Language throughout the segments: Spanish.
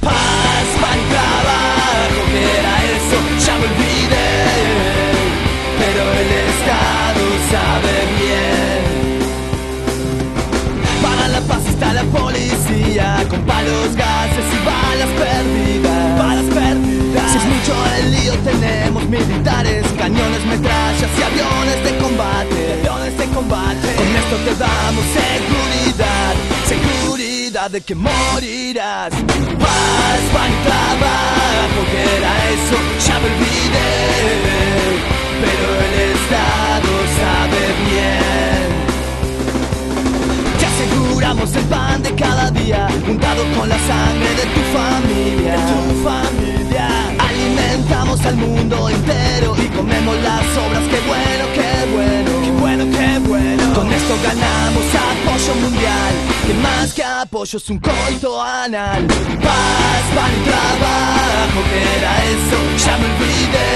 Paz, pan y trabajo, que era eso, ya me olvidé. Pero el Estado sabe bien. Para la paz está la policía, con palos, gases y balas perdidas. Balas. Si es mucho el lío, tenemos militares, cañones, metrallas y aviones de combate. Aviones de combate. Con esto te damos seguridad, de que morirás. Paz, pan y trabajo, que era eso, ya me olvidé. Pero el Estado sabe bien. Apoyo es un coito anal. Paz, pan y trabajo, que era eso, ya me olvidé.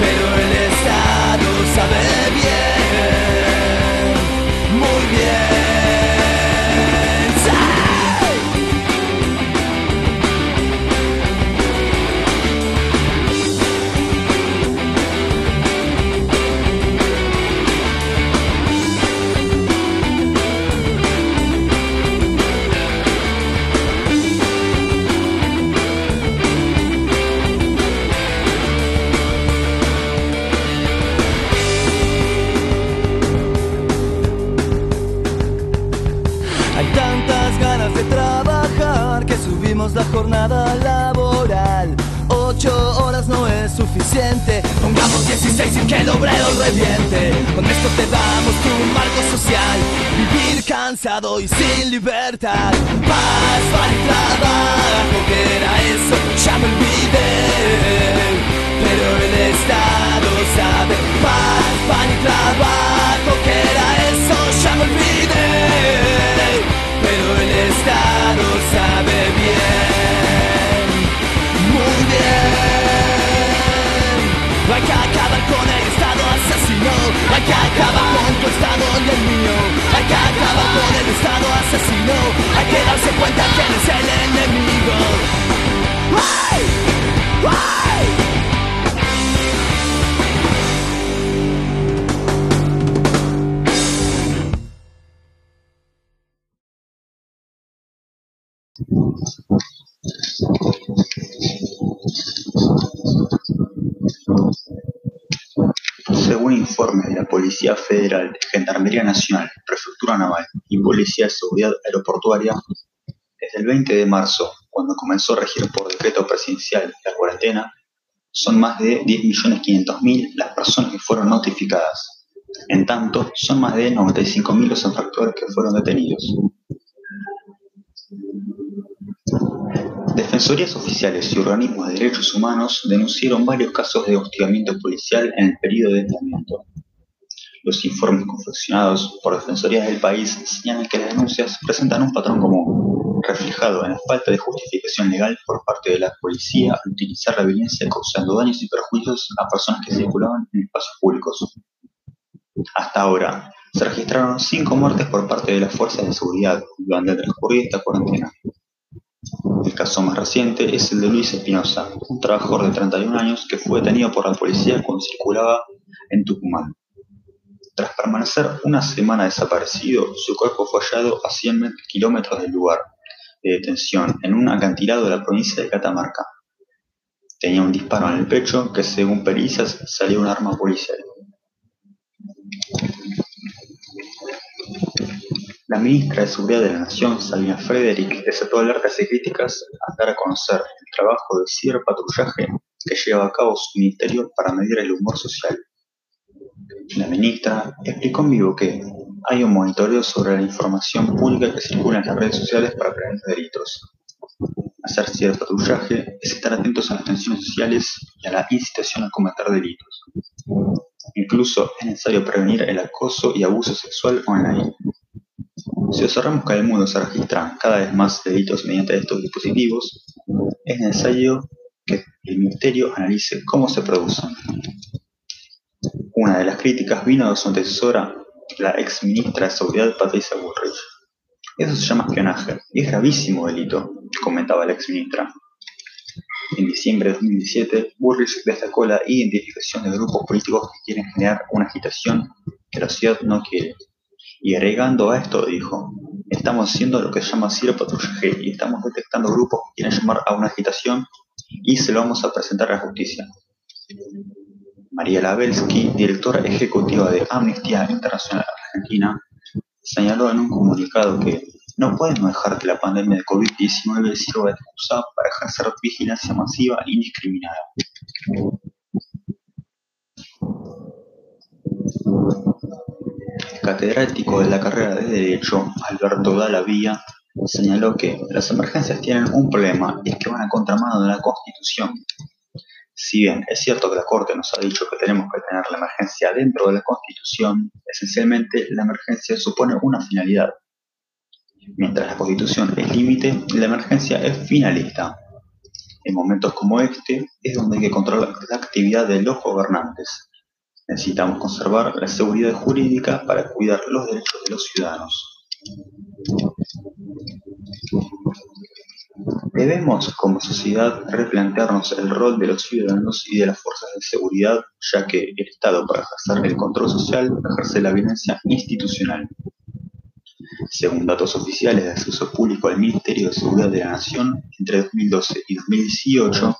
Pero el Estado sabe bien, muy bien. La jornada laboral. Ocho horas no es suficiente, pongamos 16 y que el obrero reviente. Con esto te damos tu marco social, vivir cansado y sin libertad. Paz, pan y trabajo, que era eso, ya me olvidé. Pero el Estado sabe, paz, pan y trabajo, que era eso, ya me olvidé. Que acabar con tu Estado y el mío. Hay que acabar con el Estado asesino, hay que darse cuenta quién es el enemigo. ¡Ay! Según informes de Policía Federal, Gendarmería Nacional, Prefectura Naval y Policía de Seguridad Aeroportuaria, desde el 20 de marzo, cuando comenzó a regir por decreto presidencial la cuarentena, son más de 10.500.000 las personas que fueron notificadas. En tanto, son más de 95.000 los infractores que fueron detenidos. Defensorías oficiales y organismos de derechos humanos denunciaron varios casos de hostigamiento policial en el periodo de aislamiento. Los informes confeccionados por defensorías del país señalan que las denuncias presentan un patrón común, reflejado en la falta de justificación legal por parte de la policía al utilizar la violencia causando daños y perjuicios a personas que circulaban en espacios públicos. Hasta ahora, se registraron cinco muertes por parte de las fuerzas de seguridad durante el transcurrido esta cuarentena. El caso más reciente es el de Luis Espinosa, un trabajador de 31 años que fue detenido por la policía cuando circulaba en Tucumán. Tras permanecer una semana desaparecido, su cuerpo fue hallado a 100 kilómetros del lugar de detención, en un acantilado de la provincia de Catamarca. Tenía un disparo en el pecho que, según pericias, salió un arma policial. La ministra de Seguridad de la Nación, Salina Frederick, desató alertas y críticas al dar a conocer el trabajo de ciberpatrullaje que lleva a cabo su ministerio para medir el humor social. La ministra explicó en vivo que hay un monitoreo sobre la información pública que circula en las redes sociales para prevenir delitos. Hacer ciberpatrullaje es estar atentos a las tensiones sociales y a la incitación a cometer delitos. Incluso es necesario prevenir el acoso y abuso sexual online. Si observamos que en el mundo se registran cada vez más delitos mediante estos dispositivos, es necesario que el Ministerio analice cómo se producen. Una de las críticas vino de su antecesora, la ex ministra de Seguridad Patricia Bullrich. Eso se llama espionaje y es gravísimo delito, comentaba la exministra. En diciembre de 2017, Burris destacó la identificación de grupos políticos que quieren generar una agitación que la ciudad no quiere. Y agregando a esto, dijo, estamos haciendo lo que se llama Ciro Patrullaje y estamos detectando grupos que quieren llamar a una agitación y se lo vamos a presentar a la justicia. María Labelsky, directora ejecutiva de Amnistía Internacional Argentina, señaló en un comunicado que no podemos dejar que la pandemia de COVID-19 sirva de excusa para ejercer vigilancia masiva e indiscriminada. catedrático de la carrera de Derecho, Alberto Vía, señaló que las emergencias tienen un problema y es que van a contramano de la Constitución. Si bien es cierto que la Corte nos ha dicho que tenemos que tener la emergencia dentro de la Constitución, esencialmente la emergencia supone una finalidad. Mientras la Constitución es límite, la emergencia es finalista. En momentos como este es donde hay que controlar la actividad de los gobernantes. Necesitamos conservar la seguridad jurídica para cuidar los derechos de los ciudadanos. Debemos, como sociedad, replantearnos el rol de los ciudadanos y de las fuerzas de seguridad, ya que el Estado, para ejercer el control social, ejerce la violencia institucional. Según datos oficiales de acceso público al Ministerio de Seguridad de la Nación, entre 2012 y 2018,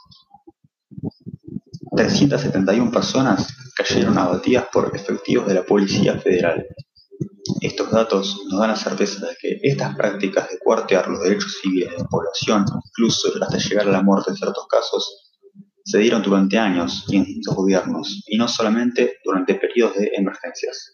371 personas cayeron abatidas por efectivos de la Policía Federal. Estos datos nos dan la certeza de que estas prácticas de cuartear los derechos civiles de la población, incluso hasta llegar a la muerte en ciertos casos, se dieron durante años y en distintos gobiernos, y no solamente durante periodos de emergencias.